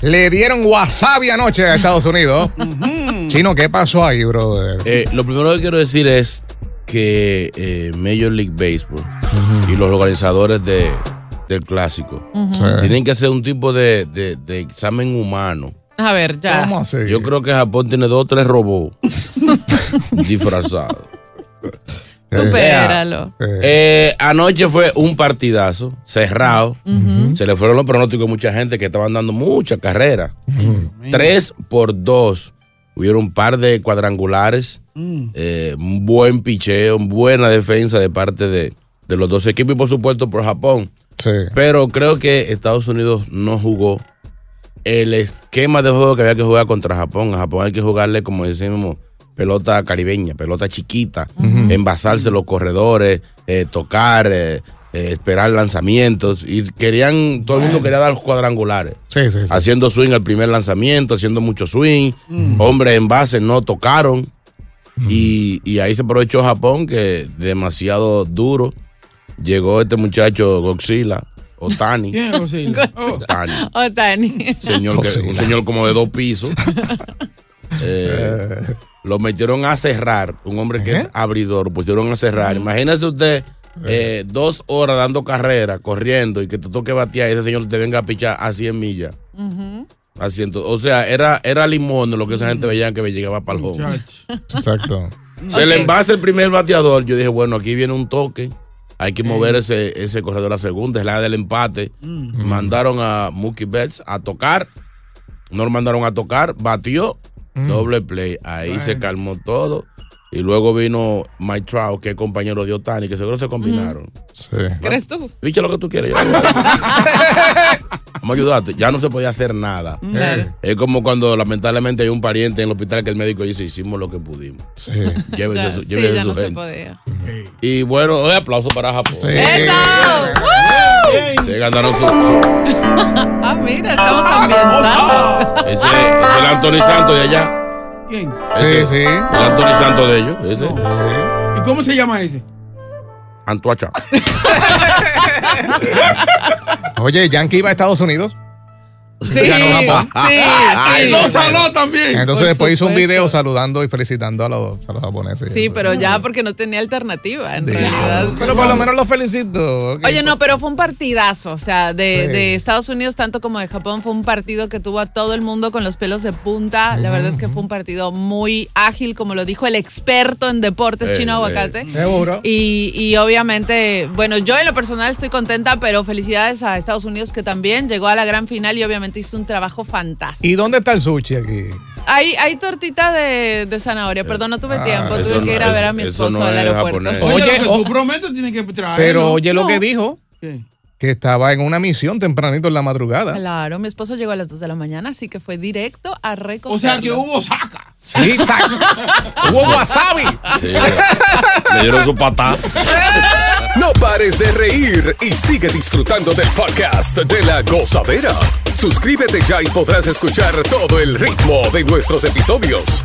Le dieron wasabi anoche a Estados Unidos. Chino, ¿qué pasó ahí, brother? Eh, lo primero que quiero decir es que eh, Major League Baseball y los organizadores de, del clásico Sí. tienen que hacer un tipo de, de- de examen humano. A ver, ya. ¿Cómo así? Yo creo que Japón tiene dos o tres robots disfrazados. Supéralo. Eh, anoche fue un partidazo cerrado. Se le fueron los pronósticos a mucha gente que estaban dando mucha carrera. Tres por dos. Hubieron un par de cuadrangulares, eh, un buen picheo, buena defensa de parte de, de los dos equipos y por supuesto por Japón. Sí. Pero creo que Estados Unidos no jugó el esquema de juego que había que jugar contra Japón. A Japón hay que jugarle, como decimos, pelota caribeña, pelota chiquita, envasarse los corredores, eh, tocar, eh, eh, esperar lanzamientos. Y querían, todo el mundo quería dar los cuadrangulares. Sí, sí, sí. Haciendo swing al primer lanzamiento, haciendo mucho swing. Hombres en base no tocaron. Y, y ahí se aprovechó Japón, que demasiado duro. Llegó este muchacho Godzilla, Otani. ¿Quién es Godzilla? Otani. Otani. Señor que- un señor como de dos pisos. Eh, lo metieron a cerrar. Un hombre que es abridor, lo pusieron a cerrar. Imagínese usted eh, dos horas dando carrera, corriendo y que te toque batear y ese señor te venga a pichar a 100 millas. A 100. O sea, era, era limón lo que esa gente veía que me llegaba para el home. Exacto. Se le envase el primer bateador. Yo dije, bueno, aquí viene un toque. Hay que mover ese, ese corredor a segunda, es la del empate. Mandaron a Mookie Betts a tocar. No lo mandaron a tocar, batió, doble play. Ahí se calmó todo. Y luego vino Mike Trout, que es compañero de Otani, que seguro se combinaron. Sí. ¿Crees tú? Picha lo que tú quieres. ya. Vamos a ayudarte. Ya no se podía hacer nada. Eh, Es como cuando lamentablemente hay un pariente en el hospital que el médico dice, hicimos lo que pudimos. sí. Llévese su, sí, llévese ya su no se gente. podía. Y bueno, un aplauso para Japón. Sí. ¡Eso! Se ganaron su, su- Ah, mira, estamos ambientados. ese, ese es el Anthony Santos de allá. ¿Quién? Sí, Ese- sí. El Anthony Santos de ellos. Ese. ¿Y cómo se llama ese? Antuacha. Oye, Yankee iba a Estados Unidos. Sí, Ganó Japón. sí, ¡Ay, sí. lo saló también! Entonces Por después hizo un supuesto. video saludando y felicitando a los, a los japoneses. Sí, pero ya porque no tenía alternativa, en Sí. realidad. Pero por lo menos los felicito. Oye, no, pero fue un partidazo. O sea, de, Sí. de Estados Unidos, tanto como de Japón, fue un partido que tuvo a todo el mundo con los pelos de punta. La verdad es que fue un partido muy ágil, como lo dijo el experto en deportes Eh, chino eh. aguacate. Seguro. Y, y obviamente, bueno, yo en lo personal estoy contenta, pero felicidades a Estados Unidos que también llegó a la gran final y obviamente hizo un trabajo fantástico. ¿Y dónde está el sushi aquí? Hay, hay tortita de, de zanahoria, perdón, no tuve Ah, tiempo, tuve que ir a ver a mi esposo no al es aeropuerto. japonés. Oye, oh. tú prometes tienes que traer. Pero oye lo que dijo, ¿Qué? que estaba en una misión tempranito en la madrugada. Claro, mi esposo llegó a las 2 de la mañana, así que fue directo a recogerlo. O sea que hubo saca. Sí, exacto. Hubo wasabi. Sí, le, dieron su patada. No pares de reír y sigue disfrutando del podcast de la gozadera. Suscríbete ya y podrás escuchar todo el ritmo de nuestros episodios.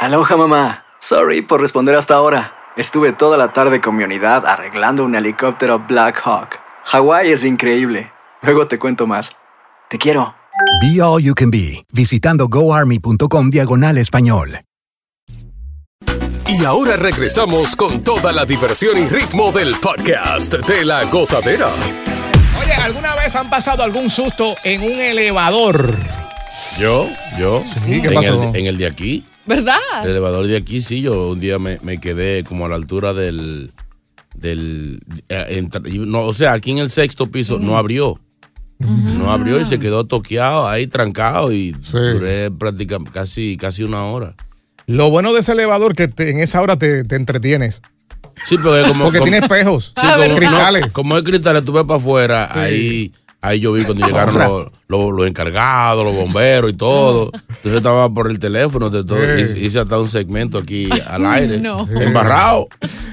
Aloha mamá. Sorry por responder hasta ahora. Estuve toda la tarde con mi unidad arreglando un helicóptero Black Hawk. Hawái es increíble. Luego te cuento más. Te quiero. Be All You Can Be, visitando goarmy.com diagonal español. Y ahora regresamos con toda la diversión y ritmo del podcast de la gozadera. Oye, ¿alguna vez han pasado algún susto en un elevador? Yo, yo. Sí, ¿qué en, pasó? El, en el de aquí. ¿Verdad? El elevador de aquí, sí, yo un día me, me quedé como a la altura del. del eh, entra- no, o sea, aquí en el sexto piso no abrió. No abrió y se quedó toqueado ahí, trancado y duré prácticamente casi, casi una hora. Lo bueno de ese elevador que te- en esa hora te, te entretienes. Sí, porque como. Porque como- tiene espejos. Sí, Ah, cristales. no, como es cristales, tú ves para afuera, Sí. ahí, ahí yo vi cuando llegaron los, los- los encargados, los bomberos y todo. Entonces estaba por el teléfono, de todo, Sí. hice, hasta un segmento aquí al aire, no. embarrado.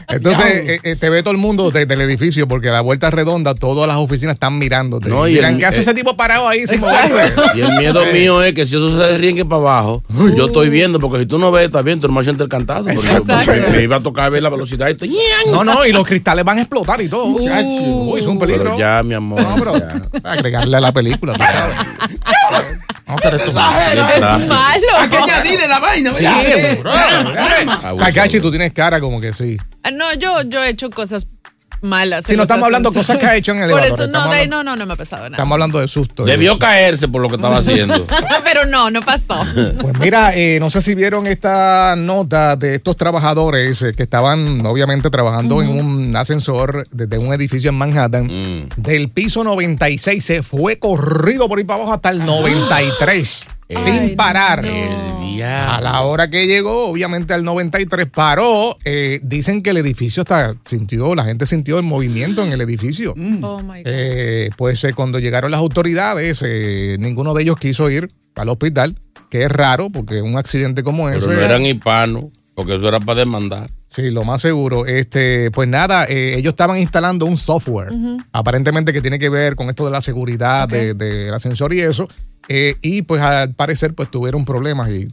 Entonces eh, eh, te ve todo el mundo desde el edificio porque a la vuelta redonda todas las oficinas están mirándote. No, y Miran, el- ¿qué hace eh, ese tipo parado ahí sin moverse? Y el miedo mío es que si eso se derriengue para abajo, yo estoy viendo, porque si tú no ves, estás bien, tú no sientes el cantazo. Porque me iba a tocar ver la velocidad y esto, No, no, y los cristales van a explotar y todo. Muchacho. Uy, es un peligro. Pero ya, mi amor. No, pero ya. Agregarle a la película, tú sabes. Vamos a hacer esto. Es malo. Hay que añadirle la vaina. Sí. Kakashi, tú tienes cara como que sí. Ah, No, yo, yo he hecho cosas malas. Si no estamos hablando de cosas que ha hecho en el Por elevador, eso no, estamos de ahí hablando- no, no, no me ha pasado nada. Estamos hablando de susto. Debió caerse por lo que estaba haciendo. Pero no, no pasó. Pues mira, eh, no sé si vieron esta nota de estos trabajadores eh, que estaban obviamente trabajando en un ascensor desde un edificio en Manhattan. Mm. Del piso 96 se fue corrido por ahí para abajo hasta el 93 sin parar. El diablo. A la hora que llegó, obviamente al 93 paró. Eh, dicen que el edificio hasta sintió, la gente sintió el movimiento en el edificio. Oh my God. Eh, pues eh, cuando llegaron las autoridades, eh, ninguno de ellos quiso ir al hospital, que es raro porque un accidente como ese. Pero no eran hispanos, porque eso era para demandar. Sí, lo más seguro. Este, pues nada, eh, ellos estaban instalando un software, aparentemente que tiene que ver con esto de la seguridad de- del ascensor y eso. Eh, y pues al parecer, pues tuvieron problemas y.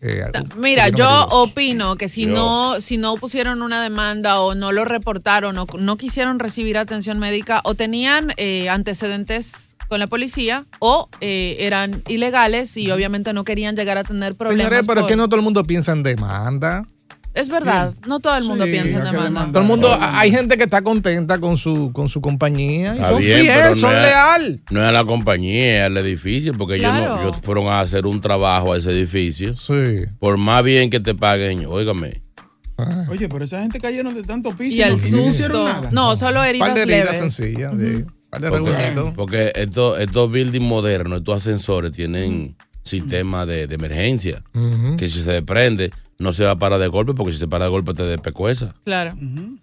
eh, Mira, yo opino que si Dios. no, si no pusieron una demanda o no lo reportaron o no quisieron recibir atención médica o tenían eh, antecedentes con la policía o eh, eran ilegales y obviamente no querían llegar a tener problemas. Señores, pero es que no todo el mundo piensa en demanda. Es verdad, no todo el mundo Sí, piensa en demanda. Todo el mundo, hay gente que está contenta con su, con su compañía y Está son bien, fieles, no son es- leal. No es a la compañía, es al edificio, porque ellos, no, ellos fueron a hacer un trabajo a ese edificio. Sí. Por más bien que te paguen, óigame. Oye, pero esa gente cayeron de tanto piso Y el no susto. nada. No, solo Un heridas par de heridas leves. sencillas, sí. Un par de Porque, porque estos, estos buildings modernos, estos ascensores tienen sistema de, de emergencia. Que si se desprende, no se va a parar de golpe, porque si se para de golpe te despecueza. Claro.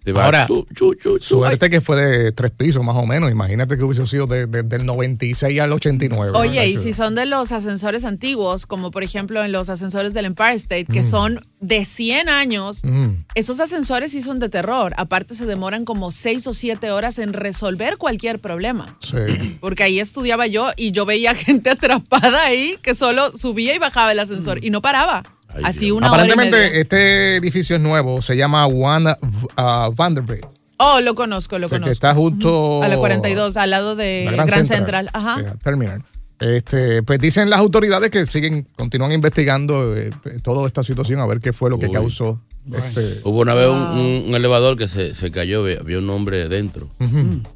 Te va Ahora, chu, chu, chu, chu, Suerte que fue de tres pisos más o menos. Imagínate que hubiese sido de- de- del 96 al 89. Oye, y si son de los ascensores antiguos, como por ejemplo en los ascensores del Empire State, que son de 100 años, Mm. esos ascensores sí son de terror. Aparte se demoran como 6 o 7 horas en resolver cualquier problema. Sí. Porque ahí estudiaba yo y yo veía gente atrapada ahí que solo subía y bajaba el ascensor y no paraba. Así una hora y Aparentemente, media. este edificio es nuevo. Se llama One uh, Vanderbilt. Oh, lo conozco, lo O sea, que conozco. está justo A la 42, al lado de la Gran, Central. Ajá. Yeah, Terminal. Este, pues dicen las autoridades que siguen, continúan investigando eh, toda esta situación a ver qué fue lo que Uy. causó. este- Hubo una vez un, un- un elevador que se, se cayó, había un hombre dentro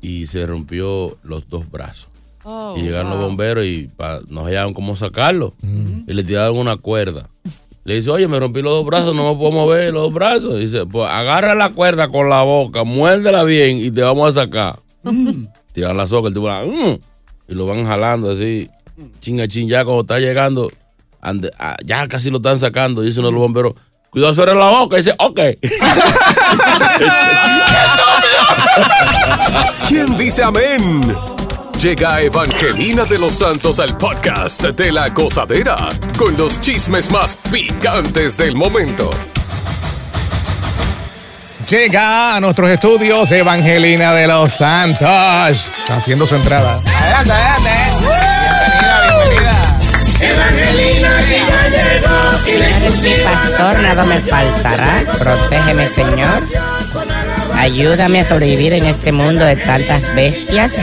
y se rompió los dos brazos. Oh, y llegaron wow. los bomberos y pa- no hallaron cómo sacarlo. Y le tiraron una cuerda. Le dice, oye, me rompí los dos brazos, no me puedo mover los dos brazos. Dice, pues agarra la cuerda con la boca, muérdela bien y te vamos a sacar. Tiran la soga, el tipo, "Mm", y lo van jalando así, chinga ching, ya cuando está llegando, ande- ah, ya casi lo están sacando, dice uno de los bomberos, cuidado, cierra la boca, y dice, ok. ¿Quién dice amén? Llega Evangelina de los Santos al podcast de la gozadera con los chismes más picantes del momento. Llega a nuestros estudios Evangelina de los Santos. Está haciendo su entrada. Adelante, adelante. Bienvenida, bienvenida. Evangelina que ya llegó Eres mi pastor, nada me faltará. Protégeme, Señor. Ayúdame a sobrevivir en este mundo de tantas bestias.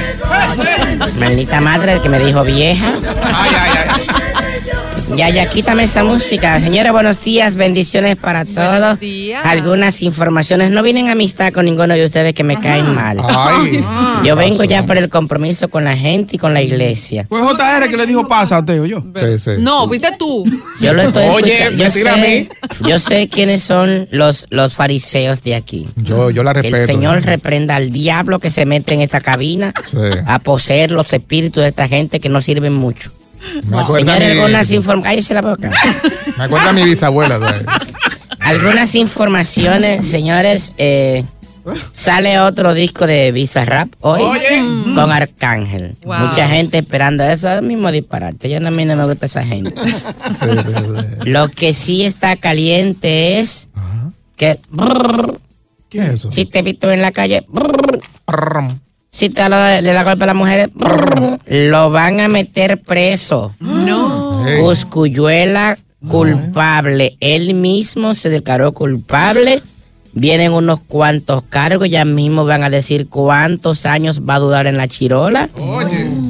Maldita madre que me dijo vieja. Ya, ya, quítame esa música. Señora, buenos días, bendiciones para todos. Algunas informaciones. No vienen a amistad con ninguno de ustedes que me caen mal. Ay. Yo vengo ya por el compromiso con la gente y con la iglesia. Fue JR que le dijo pasa a Teo, yo. Sí, sí. No, fuiste tú. Yo lo estoy Oye, escuchando. Yo sé, yo sé quiénes son los, los fariseos de aquí. Yo, yo la Que respeto. el Señor reprenda al diablo que se mete en esta cabina Sí. a poseer los espíritus de esta gente que no sirven mucho. Me acuerda Señores, mi- algunas informaciones. La boca. Me acuerda a mi bisabuela. ¿sabes? Algunas informaciones, señores. eh, sale otro disco de Visa Rap hoy con Arcángel. Wow. Mucha gente esperando eso. Es el mismo disparate. Yo no, a mí no me gusta esa gente. Lo que sí está caliente es que ¿Qué es eso? si te he visto en la calle, si te lo- le da golpe a la mujer, lo van a meter preso. No. Cuscuyuela culpable. Él mismo se declaró culpable. Vienen unos cuantos cargos, ya mismo van a decir cuántos años va a durar en la chirola.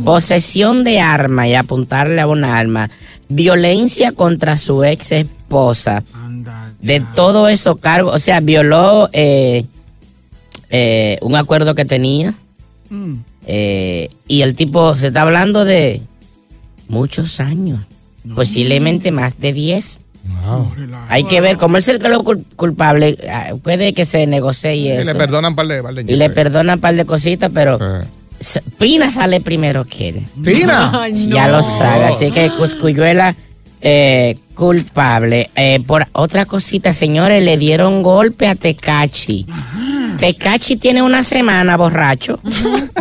Posesión de arma y apuntarle a un arma. Violencia contra su ex esposa. De todo eso cargos, o sea, violó eh, eh, un acuerdo que tenía. Eh, y el tipo se está hablando de muchos años, posiblemente más de 10. Hay que ver, como él se declaró cul- culpable, ah, puede que se negocie y Y eso. le perdonan un par de, par de y le perdonan un par de cositas, pero Eh. Pina sale primero que él. Pina. Ya no. lo sabe, así que Cuscuyuela eh, culpable. Eh, por otra cosita, señores, le dieron golpe a Tecachi. Tecachi tiene una semana borracho.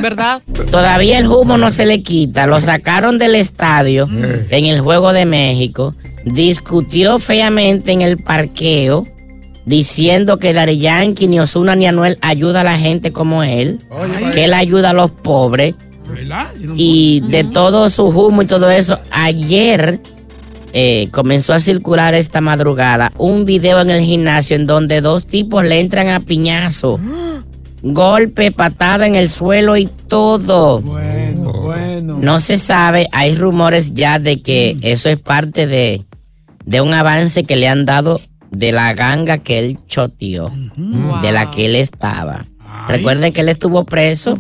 ¿Verdad? Todavía el humo no se le quita. Lo sacaron del estadio en el Juego de México. Discutió feamente en el parqueo diciendo que Dari Yankee, ni Osuna ni Anuel ayuda a la gente como él. Que él ayuda a los pobres. ¿Verdad? Y de todo su humo y todo eso, ayer eh, comenzó a circular esta madrugada un video en el gimnasio en donde dos tipos le entran a piñazo. Golpe, patada en el suelo y todo. Bueno, bueno. No se sabe, hay rumores ya de que eso es parte de, de un avance que le han dado de la ganga que él choteó, de la que él estaba. Recuerden que él estuvo preso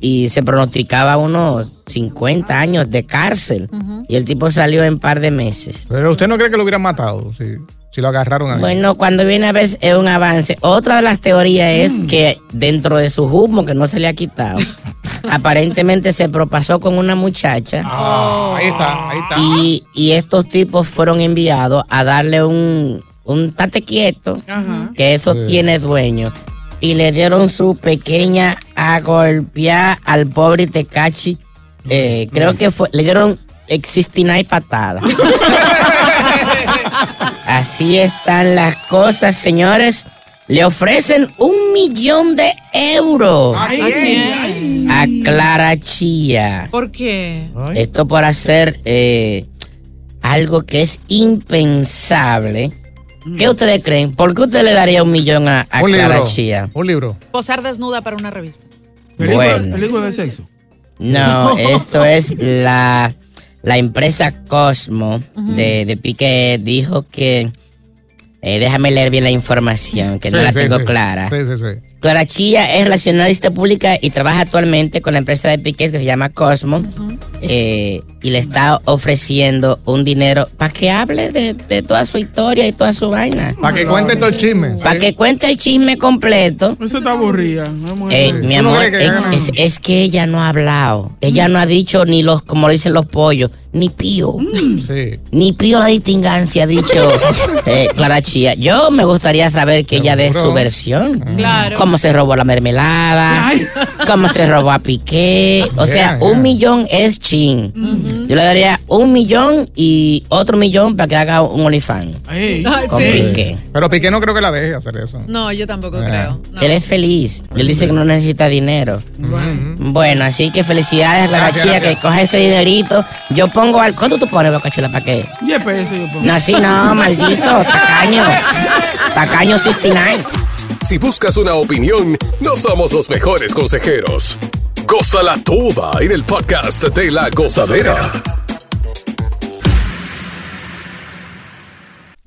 y se pronosticaba unos 50 años de cárcel y el tipo salió en par de meses. Pero usted no cree que lo hubieran matado si, si lo agarraron ahí. Bueno, cuando viene a ver es un avance. Otra de las teorías es que dentro de su humo que no se le ha quitado, aparentemente se propasó con una muchacha. Ah, ahí está, ahí está. Y, y estos tipos fueron enviados a darle un, un tate quieto, que eso Sí. tiene dueño. Y le dieron su pequeña a golpear al pobre Tecachi. Eh, creo que fue, le dieron 69 patadas. Así están las cosas, señores. Le ofrecen un millón de euros a Clara Chía. ¿Por qué? Esto por hacer eh, algo que es impensable. ¿Qué ustedes creen? ¿Por qué usted le daría un millón a, a un Clara libro. Chía? Un libro. Posar desnuda para una revista. Película, Bueno. película de sexo. No, esto es la, la empresa Cosmo de, de Piqué dijo que Eh, déjame leer bien la información, que no Sí, la sí, tengo sí. clara. Sí, sí, sí. Clara Chía es relacionalista pública y trabaja actualmente con la empresa de piques que se llama Cosmo eh, y le está ofreciendo un dinero para que hable de, de toda su historia y toda su vaina. Para que cuente todo el chisme. Para que cuente el chisme completo. Eso está aburrida. no es muy- Eh, mi ¿Tú no amor, que es, gana? es- es que ella no ha hablado. Ella no ha dicho ni los, como lo dicen los pollos, ni pío. Sí. Ni pío la distingancia ha dicho eh, Clara Chía. Yo me gustaría saber que ella dé su versión. Claro. Cómo se robó la mermelada, cómo se robó a Piqué. O sea, Yeah, un millón es chin. Yo le daría un millón y otro millón para que haga un. Ay, con sí. Piqué. Pero Piqué no creo que la deje hacer eso. No, yo tampoco creo. No. Él es feliz. Él dice que no necesita dinero. Bueno, así que felicidades a Clara Gracias, Chía gracias. que coge ese dinerito. Yo pongo al. ¿Cuánto tú pones, Bocachula, para qué? 10 pesos yo pongo. No, así no, maldito. Tacaño. Tacaño 69. Si buscas una opinión, no somos los mejores consejeros. Gózala toda en el podcast de la gozadera.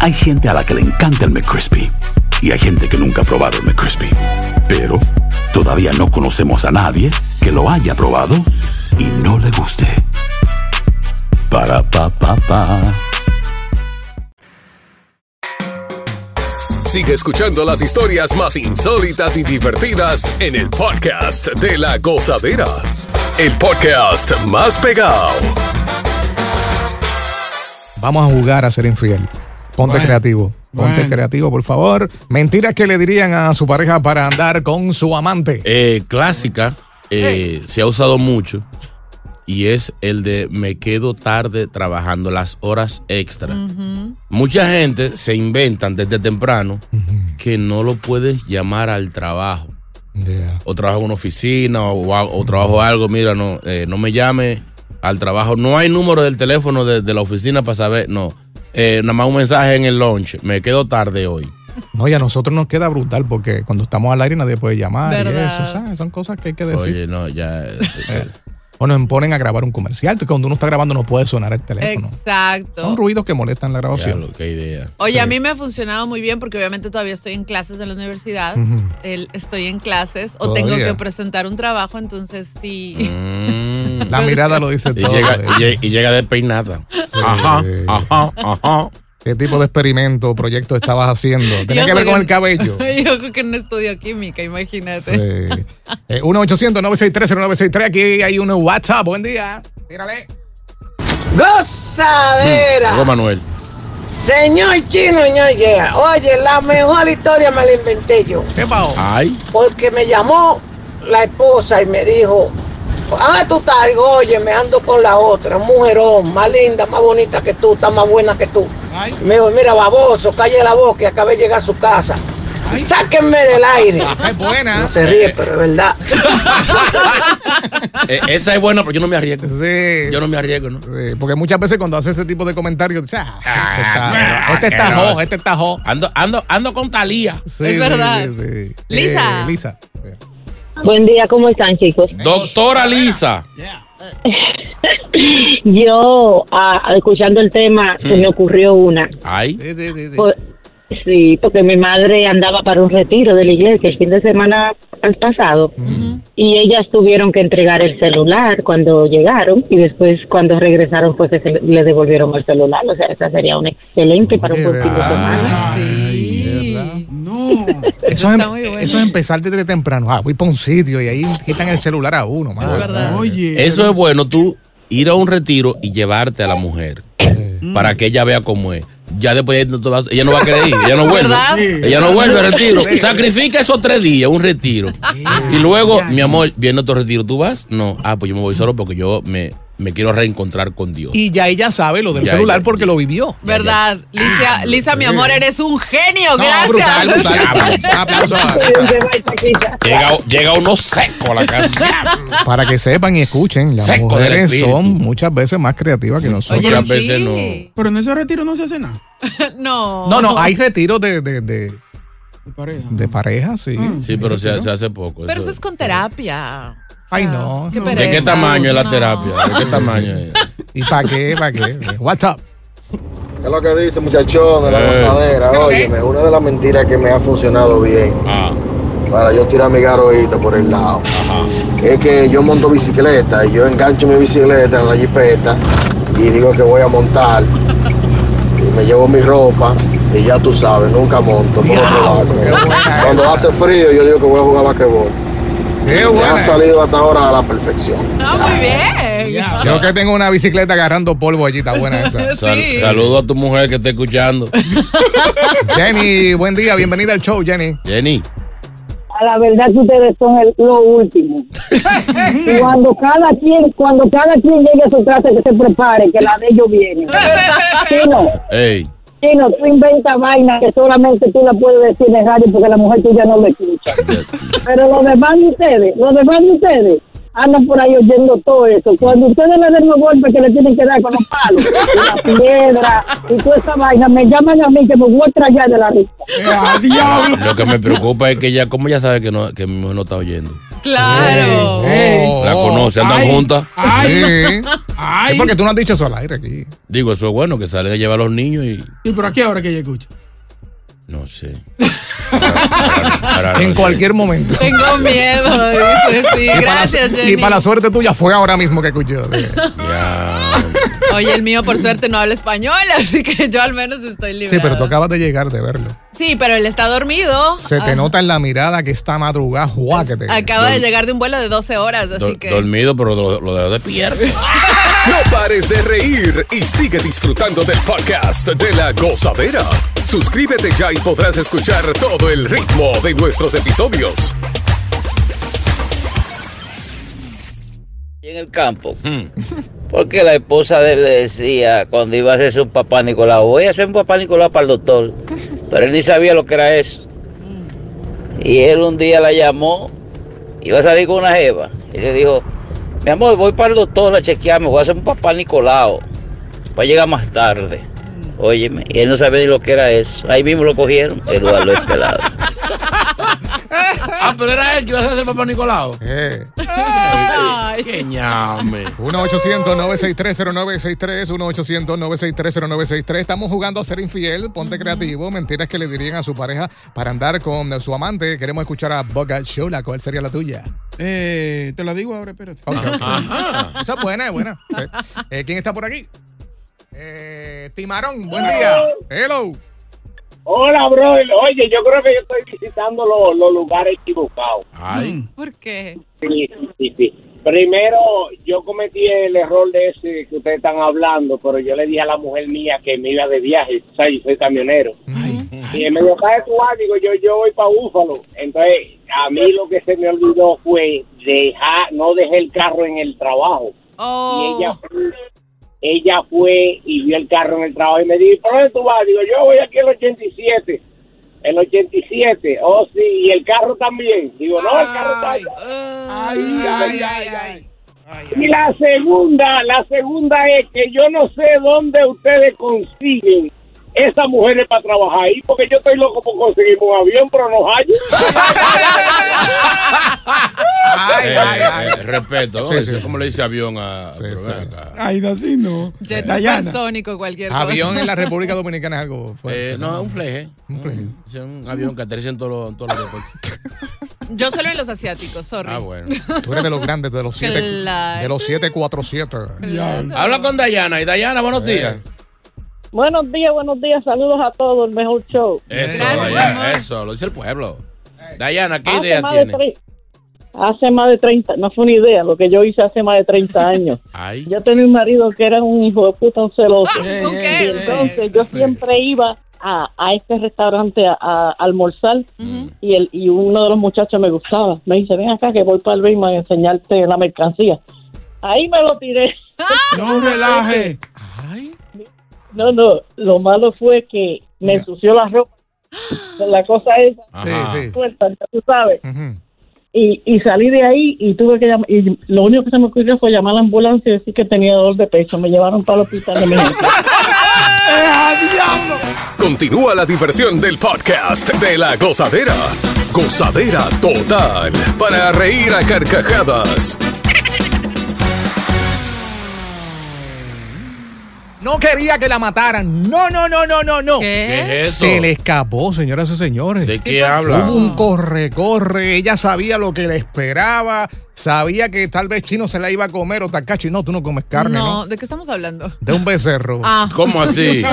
Hay gente a la que le encanta el McCrispy y hay gente que nunca ha probado el McCrispy. Pero todavía no conocemos a nadie que lo haya probado y no le guste. Para pa pa pa. Sigue escuchando las historias más insólitas y divertidas en el podcast de la gozadera. El podcast más pegado. Vamos a jugar a ser infiel. Ponte Bueno. creativo. Ponte Bueno. creativo, por favor. Mentiras que le dirían a su pareja para andar con su amante. Eh, clásica, eh, se ha usado mucho y es el de me quedo tarde trabajando las horas extra. Mucha gente se inventan desde temprano que no lo puedes llamar al trabajo. Yeah. O trabajo en una oficina o, o trabajo algo, mira, no, eh, no me llame al trabajo. No hay número del teléfono de, de la oficina para saber, no. Eh, nada más un mensaje en el lunch, me quedo tarde hoy. No, y a nosotros nos queda brutal porque cuando estamos al aire nadie puede llamar y eso, ¿sabes? Son cosas que hay que decir. Oye, no, ya. eh, O nos ponen a grabar un comercial. Entonces, cuando uno está grabando no puede sonar el teléfono. Son Exacto. ruidos que molestan la grabación. Diablo, qué idea. Oye, Sí. a mí me ha funcionado muy bien porque obviamente todavía estoy en clases en la universidad. El- estoy en clases o tengo que presentar un trabajo, entonces sí. Mm. La mirada lo dice Y todo. llega, de- y llega- y llega despeinada. Ajá, ajá, ajá. ¿Qué tipo de experimento o proyecto estabas haciendo? Tenía Yo que ver con el cabello. Yo creo que no estudio química, imagínate. Sí. Eh, 1-800-963-0963. Aquí hay un WhatsApp. Buen día. Tírale. ¡Gozadera! Llegó Manuel. Señor chino, yeah. Oye, la mejor historia me la inventé yo. ¿Qué pasó? Ay. Porque me llamó la esposa y me dijo, ah, tú estás, Digo, oye, me ando con la otra, mujerón, más linda, más bonita que tú, está más buena que tú. Me dijo, mira, baboso, calle la boca y acabé de llegar a su casa. Sáquenme del aire. Esa es buena. No se ríe, pero es verdad. Eh, esa es buena, pero yo no me arriesgo. Sí. Yo no me arriesgo, ¿no? Sí, porque muchas veces cuando hace ese tipo de comentarios, ah, Ah, este está, este está asqueroso. jo, este está jo. Ando, ando, ando con Talía. Sí, Es sí, verdad. sí, sí. Lisa. Eh, Lisa. Buen día, ¿cómo están, chicos? Doctora Lisa. Yo, ah, escuchando el tema, se me ocurrió una. Ay. Sí, sí, sí. sí. Por- sí, porque mi madre andaba para un retiro de la iglesia el fin de semana al pasado y ellas tuvieron que entregar el celular cuando llegaron y después cuando regresaron pues se le devolvieron el celular. O sea, esa sería una excelente para un buen fin de semana. Eso, es, muy bueno. eso es empezar desde temprano. Ah, voy para un sitio y ahí quitan el celular a uno. madre. verdad. Oye. Eso es bueno, tú ir a un retiro y llevarte a la mujer para que ella vea cómo es. Ya después ella no, va- a querer ir, ella no vuelve. ¿Verdad? Ella no vuelve al retiro. Sacrifica esos tres días, un retiro. Y luego, mi amor, viene otro retiro. ¿Tú vas? No. Ah, pues yo me voy solo porque yo me, me quiero reencontrar con Dios. Y ya ella sabe lo del Ya, celular porque lo vivió. ¿Verdad? Lisa, Lisa, mi amor, eres un genio. No, Gracias. brutal, brutal. Aplauso a Llega, llega uno seco a la casa. Para que sepan y escuchen, las Seco mujeres son muchas veces más creativas que nosotros. Muchas veces no. Pero en ese retiro no se hace nada. no. No, no, hay retiros de, de, de, De pareja. de pareja, sí. Sí, pero se, se hace poco. Pero eso. eso es con terapia. Ay, no. Qué. ¿De qué tamaño es la No. terapia? ¿De qué tamaño es? ¿Y para qué? ¿Para qué? What's up? ¿Qué es lo que dice, muchachón de la Eh. gozadera? Óyeme, una de las mentiras que me ha funcionado bien Ah, para yo tirar mi garoíta por el lado es que yo monto bicicleta y yo engancho mi bicicleta en la jipeta y digo que voy a montar y me llevo mi ropa y ya tú sabes, nunca monto. por otro lado. Cuando hace frío yo digo que voy a jugar basquetbol. Qué buena. ha salido hasta ahora a la perfección. Ah, muy bien. Yo que tengo una bicicleta agarrando polvo allí, está buena esa. sal- Saludo a tu mujer que está escuchando. Jenny, buen día, bienvenida al show, Jenny. Jenny. A la verdad que ustedes son el, lo último. cuando cada quien, cuando cada quien llegue a su casa que se prepare, que la de ellos viene. Chino, Ey. Chino, tú inventas vainas que solamente tú la puedes decir en radio porque la mujer tuya no lo escucha. Pero los demás de ustedes, los demás de ustedes, andan por ahí oyendo todo eso. Cuando ustedes le den los golpes que le tienen que dar con los palos, y la piedra y toda esa vaina, me llaman a mí que me voy a traer de la risa. Lo que me preocupa es que ella, ¿cómo ella sabe que, no, que mi mujer no está oyendo? Claro. La conoce, andan Ay. juntas. Sí. Es porque tú no has dicho eso al aire aquí. Digo, eso es bueno, que salen a llevar a los niños y ¿Y por aquí ahora que ella escucha? no sé. Para- para- En cualquier momento. Tengo miedo, dice. Sí, Y para gracias, Jenny. Y para la suerte tuya fue ahora mismo que escuchó. Sí. Oye, el mío por suerte no habla español, así que yo al menos estoy libre. Sí, pero tú acabas de llegar de verlo. Sí, pero él está dormido. Se te Ah, nota en la mirada que está madrugada, juáquete. Acaba de llegar de un vuelo de 12 horas, así Do- que. Dormido, pero lo, lo dejo de pie. No pares de reír y sigue disfrutando del podcast de la gozadera. Suscríbete ya y podrás escuchar todo el ritmo de nuestros episodios. En el campo. Porque la esposa de él le decía cuando iba a hacerse un papá Nicolau, voy a hacer un papá Nicolau para el doctor. Pero él ni sabía lo que era eso. Y él un día la llamó, iba a salir con una jeva. Y le dijo, mi amor, voy para el doctor a chequearme, voy a hacer un papá Nicolau. Va a llegar más tarde. Óyeme, y él no sabía ni lo que era eso. Ahí mismo lo cogieron, Eduardo es pelado. Ah, pero era él que iba a hacer papá Nicolau. Eh. Qué ñame. 1-800-963-0963, 1-800-963-0963. Estamos jugando a ser infiel, ponte creativo, mentiras que le dirían a su pareja para andar con su amante. Queremos escuchar a Boga Shola, ¿cuál sería la tuya? Eh, te la digo ahora, espérate. Ok, ok. Esa es buena, es buena. Eh, eh, ¿Quién está por aquí? Eh, Timarón, buen día. Hello. Hola, bro. Oye, yo creo que yo estoy visitando los, los lugares equivocados. Ay. ¿Por qué? Sí, sí, sí. Primero, yo cometí el error de ese que ustedes están hablando, pero yo le dije a la mujer mía que me iba de viaje, o sea, yo soy camionero. Y él me dijo, ¿sabes tú? Digo, yo, yo voy para Búfalo. Entonces, a mí lo que se me olvidó fue dejar, no dejé el carro en el trabajo. Oh. Y ella fue, ella fue y vio el carro en el trabajo y me dijo, ¿por dónde tú vas? Digo, yo voy aquí el 87. El 87, oh sí, y el carro también. Digo, no, el carro está allá. Ay, ay, ay, ay. Y la segunda, la segunda es que yo no sé dónde ustedes consiguen esas mujeres para trabajar ahí, porque yo estoy loco por conseguir un avión, pero no hay. Ay, Eh, ay, ay. eh, respeto, ¿no? Sí, sí. ¿Cómo le dice avión a.? acá. Ay, así no. Jet supersónico, cualquier cosa. Avión en la República Dominicana es algo fuerte. Eh, no, es un fleje. Un fleje. Es un avión que aterriza en todos los los aeropuertos. Yo solo en los asiáticos, sorry. Ah, bueno. Tú eres de los grandes, de los siete, Claro. de los 747. Habla con Dayana. Y Dayana, buenos días. Buenos días, buenos días, saludos a todos, el mejor show. Eso, Gracias. Dayana, eso, lo dice el pueblo. Dayana, ¿qué Hace idea más de tiene? Hace más de 30, no fue una idea, lo que yo hice hace más de 30 años. Ay. Yo tenía un marido que era un hijo de puta, un celoso. Ah, ¿con Y qué? entonces yo siempre iba a, a este restaurante a, a almorzar y, el, y uno de los muchachos me gustaba. Me dice, ven acá que voy para el Bayman a enseñarte la mercancía. Ahí me lo tiré. No relaje. No, no, lo malo fue que me ensució la ropa. La cosa es Sí, sí. suelta, ya tú sabes. Y, y salí de ahí y tuve que llamar, y lo único que se me ocurrió fue llamar a la ambulancia y decir que tenía dolor de pecho. Me llevaron para el hospital de emergencia. Continúa la diversión del podcast de la gozadera. Gozadera total. Para reír a carcajadas. No quería que la mataran. No, no, no, no, no, no. ¿Qué es eso? Se le escapó, señoras y señores. ¿De qué habla? Hubo un corre, corre. Ella sabía lo que le esperaba. Sabía que tal vez Chino se la iba a comer o Takachi. No, tú no comes carne, ¿no? No, ¿de qué estamos hablando? De un becerro. Ah. ¿Cómo así?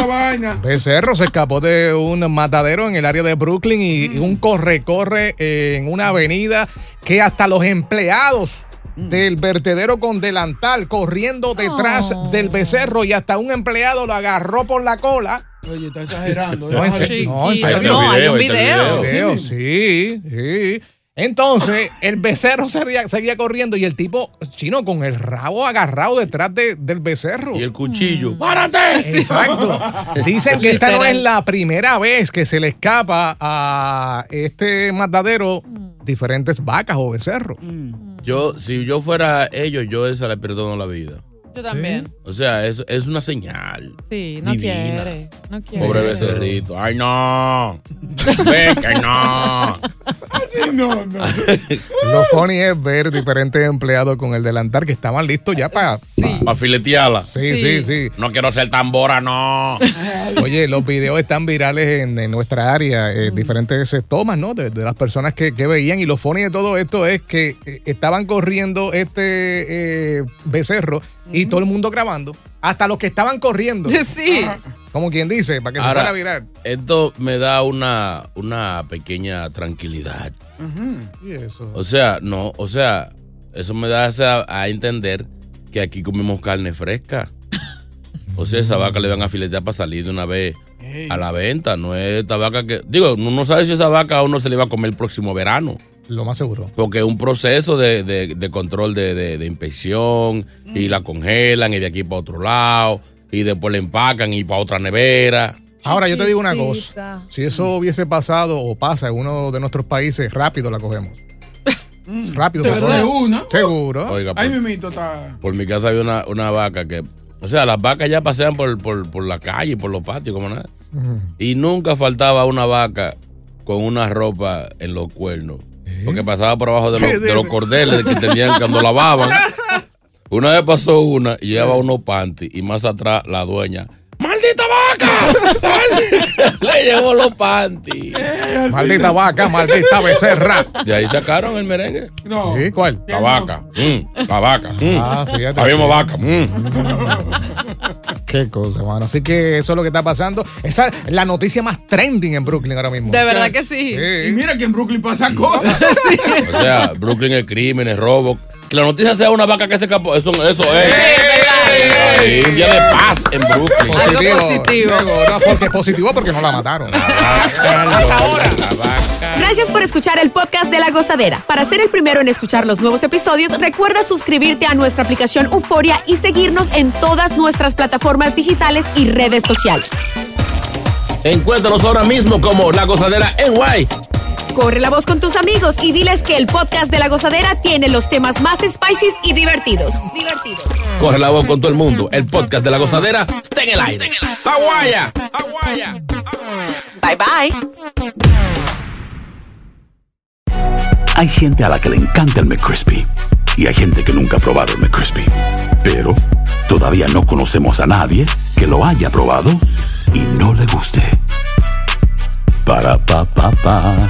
Becerro se escapó de un matadero en el área de Brooklyn y, y un corre-corre en una avenida que hasta los empleados del vertedero con delantal corriendo detrás del becerro y hasta un empleado lo agarró por la cola. Oye, está exagerando. No, serio, no, No, hay un video. Video, sí, sí. Entonces, el becerro seguía, seguía corriendo y el tipo chino con el rabo agarrado detrás de- del becerro. Y el cuchillo. Mm. ¡Párate! Exacto. Dicen que esta no es la primera vez que se le escapa a este matadero diferentes vacas o becerros. Yo, si yo fuera ellos, yo esa le perdono la vida. Yo también. O sea, es, es una señal. Sí, no Divina. quiere. No quiere. Pobre becerrito. ¡Ay, no! ¡Ve que no! Sí, no, no. Lo funny es ver diferentes empleados con el delantal que estaban listos ya para... Para filetearla. Sí, sí, sí. No quiero ser tambora, no. Oye, los videos están virales en, en nuestra área, eh, diferentes eh, tomas, ¿no? De, de las personas que, que veían. Y lo funny de todo esto es que eh, estaban corriendo este eh, becerro y todo el mundo grabando. Hasta los que estaban corriendo. Sí. Como quien dice, para que se Ahora, fuera viral. esto me da una, una pequeña tranquilidad. Y eso. O sea, no, o sea, eso me da a, a entender que aquí comemos carne fresca. O sea, esa vaca le van a filetear para salir de una vez a la venta. No es esta vaca que. Digo, uno no sabe si esa vaca a uno se le va a comer el próximo verano. Lo más seguro. Porque es un proceso de, de- de control de, de- de inspección y la congelan y de aquí para otro lado y después la empacan y para otra nevera. Ahora, yo te digo una cosa. Si eso hubiese pasado o pasa en uno de nuestros países, rápido la cogemos. Rápido ¿De verdad? Seguro. Oiga, Ay, por, mimito, está. por mi casa había una, una vaca que. O sea, las vacas ya pasean por, por, por la calle, por los patios, como nada. Y nunca faltaba una vaca con una ropa en los cuernos. Porque pasaba por abajo de los, Sí, sí, de los cordeles que tenían cuando lavaban. Una vez pasó una y llevaba unos panties y más atrás la dueña. ¡Maldita vaca! Le llevó los panties. Maldita vaca, maldita becerra. De ahí sacaron el merengue. No. ¿Sí? ¿Cuál? La vaca. mm, la vaca. mm. Ah, fíjate. La misma vaca. mm. Qué cosa, mano. Así que eso es lo que está pasando. Esa es la noticia más trending en Brooklyn ahora mismo. De verdad que sí. Y mira que en Brooklyn pasa cosas. O sea, Brooklyn es crimen, es robo. Que la noticia sea una vaca que se escapó. Eso, eso es. Un día de paz en Brooklyn. Positivo. positivo. Luego, no, porque positivo porque no la mataron. Hasta ahora. Gracias por escuchar el podcast de La Gozadera. Para ser el primero en escuchar los nuevos episodios, recuerda suscribirte a nuestra aplicación Euforia y seguirnos en todas nuestras plataformas digitales y redes sociales. Encuéntranos ahora mismo como La Gozadera en Guay. Corre la voz con tus amigos y diles que el podcast de La Gozadera tiene los temas más spicy y divertidos. Divertidos. Corre la voz con todo el mundo. El podcast de La Gozadera está en el aire. ¡Aguaya! ¡Aguaya! Bye bye. Hay gente a la que le encanta el McCrispy y hay gente que nunca ha probado el McCrispy. Pero todavía no conocemos a nadie que lo haya probado y no le guste. Para pa pa pa.